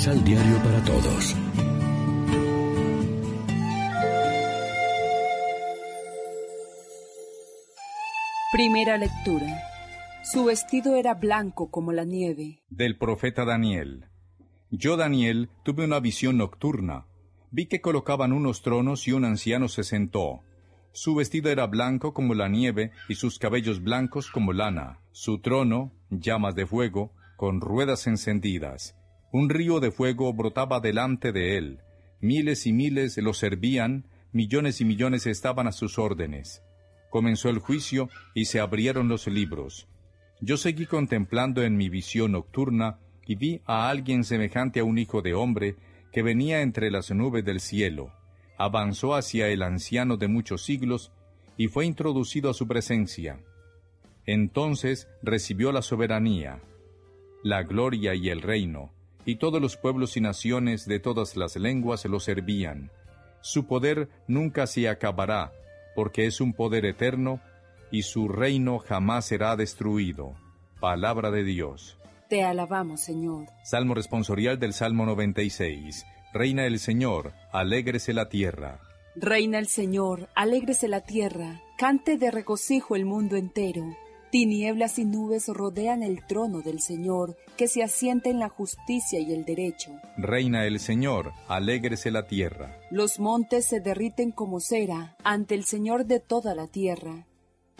Misal Diario para Todos. Primera lectura. Su vestido era blanco como la nieve. Del profeta Daniel. Yo, Daniel, tuve una visión nocturna. Vi que colocaban unos tronos y un anciano se sentó. Su vestido era blanco como la nieve y sus cabellos blancos como lana. Su trono, llamas de fuego, con ruedas encendidas. Un río de fuego brotaba delante de él. Miles y miles lo servían, millones y millones estaban a sus órdenes. Comenzó el juicio y se abrieron los libros. Yo seguí contemplando en mi visión nocturna y vi a alguien semejante a un hijo de hombre que venía entre las nubes del cielo. Avanzó hacia el anciano de muchos siglos y fue introducido a su presencia. Entonces recibió la soberanía, la gloria y el reino, y todos los pueblos y naciones de todas las lenguas lo servían. Su poder nunca se acabará, porque es un poder eterno, y su reino jamás será destruido. Palabra de Dios. Te alabamos, Señor. Salmo responsorial del Salmo 96. Reina el Señor, alégrese la tierra. Reina el Señor, alégrese la tierra, cante de regocijo el mundo entero. Tinieblas y nubes rodean el trono del Señor, que se asienta en la justicia y el derecho. Reina el Señor, alégrese la tierra. Los montes se derriten como cera ante el Señor de toda la tierra.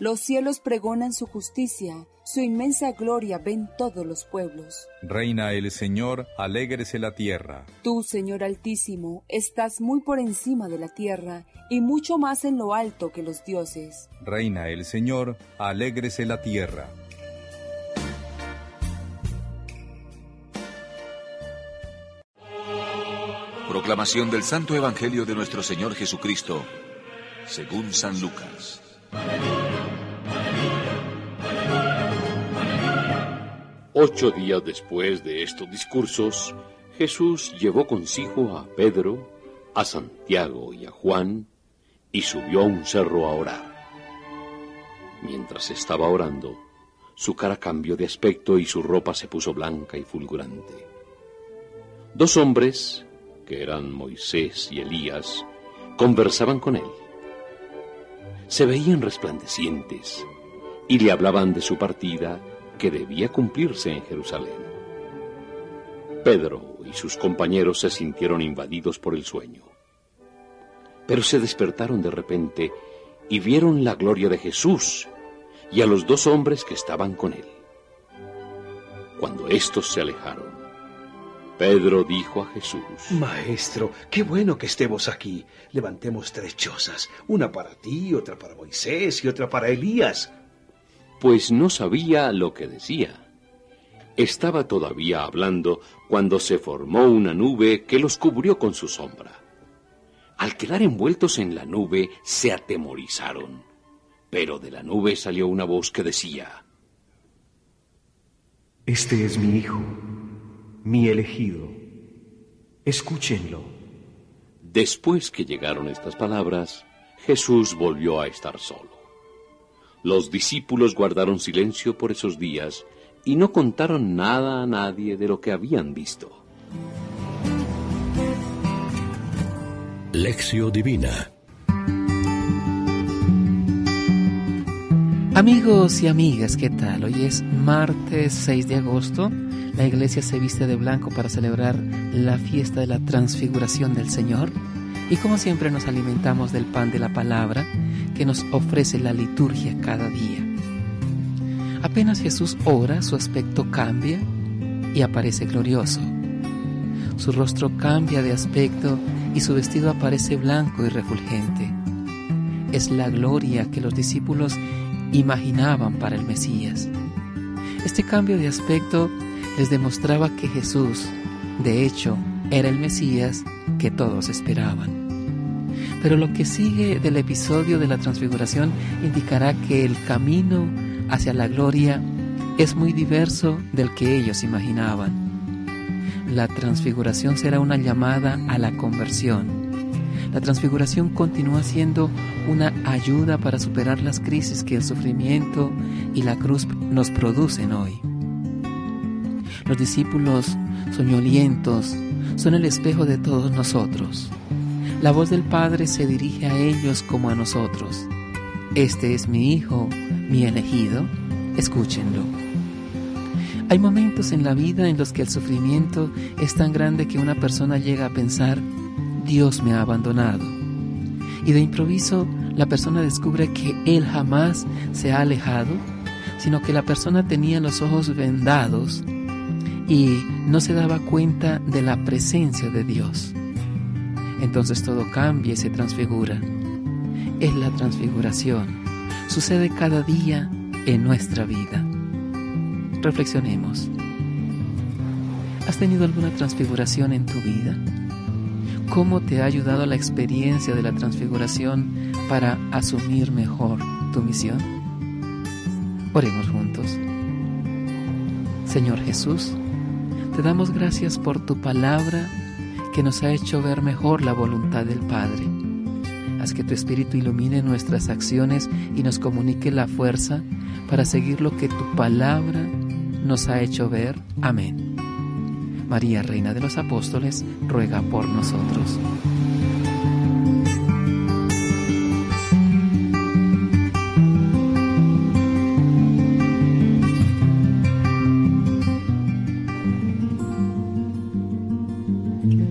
Los cielos pregonan su justicia, su inmensa gloria ven todos los pueblos. Reina el Señor, alégrese la tierra. Tú, Señor Altísimo, estás muy por encima de la tierra y mucho más en lo alto que los dioses. Reina el Señor, alégrese la tierra. Proclamación del Santo Evangelio de nuestro Señor Jesucristo, según San Lucas. Ocho días después de estos discursos, Jesús llevó consigo a Pedro, a Santiago y a Juan, y subió a un cerro a orar. Mientras estaba orando, su cara cambió de aspecto y su ropa se puso blanca y fulgurante. Dos hombres, que eran Moisés y Elías, conversaban con él. Se veían resplandecientes y le hablaban de su partida que debía cumplirse en Jerusalén. Pedro y sus compañeros se sintieron invadidos por el sueño. Pero se despertaron de repente y vieron la gloria de Jesús y a los dos hombres que estaban con él. Cuando éstos se alejaron, Pedro dijo a Jesús, Maestro, qué bueno que estemos aquí. Levantemos tres chozas, una para ti, otra para Moisés y otra para Elías pues no sabía lo que decía. Estaba todavía hablando cuando se formó una nube que los cubrió con su sombra. Al quedar envueltos en la nube, se atemorizaron. Pero de la nube salió una voz que decía, Este es mi Hijo, mi elegido. Escúchenlo. Después que llegaron estas palabras, Jesús volvió a estar solo. Los discípulos guardaron silencio por esos días y no contaron nada a nadie de lo que habían visto. Lección Divina Amigos y amigas, ¿qué tal? Hoy es martes 6 de agosto. La iglesia se viste de blanco para celebrar la fiesta de la transfiguración del Señor. Y como siempre nos alimentamos del pan de la palabra que nos ofrece la liturgia cada día. Apenas Jesús ora, su aspecto cambia y aparece glorioso. Su rostro cambia de aspecto y su vestido aparece blanco y refulgente. Es la gloria que los discípulos imaginaban para el Mesías. Este cambio de aspecto les demostraba que Jesús, de hecho, era el Mesías que todos esperaban. Pero lo que sigue del episodio de la transfiguración indicará que el camino hacia la gloria es muy diverso del que ellos imaginaban. La transfiguración será una llamada a la conversión. La transfiguración continúa siendo una ayuda para superar las crisis que el sufrimiento y la cruz nos producen hoy. Los discípulos soñolientos son el espejo de todos nosotros. La voz del Padre se dirige a ellos como a nosotros. Este es mi Hijo, mi elegido, escúchenlo. Hay momentos en la vida en los que el sufrimiento es tan grande que una persona llega a pensar, Dios me ha abandonado. Y de improviso la persona descubre que Él jamás se ha alejado, sino que la persona tenía los ojos vendados y no se daba cuenta de la presencia de Dios. Entonces todo cambia y se transfigura. Es la transfiguración. Sucede cada día en nuestra vida. Reflexionemos. ¿Has tenido alguna transfiguración en tu vida? ¿Cómo te ha ayudado la experiencia de la transfiguración para asumir mejor tu misión? Oremos juntos. Señor Jesús, te damos gracias por tu palabra que nos ha hecho ver mejor la voluntad del Padre. Haz que tu Espíritu ilumine nuestras acciones y nos comunique la fuerza para seguir lo que tu palabra nos ha hecho ver. Amén. María, Reina de los Apóstoles, ruega por nosotros.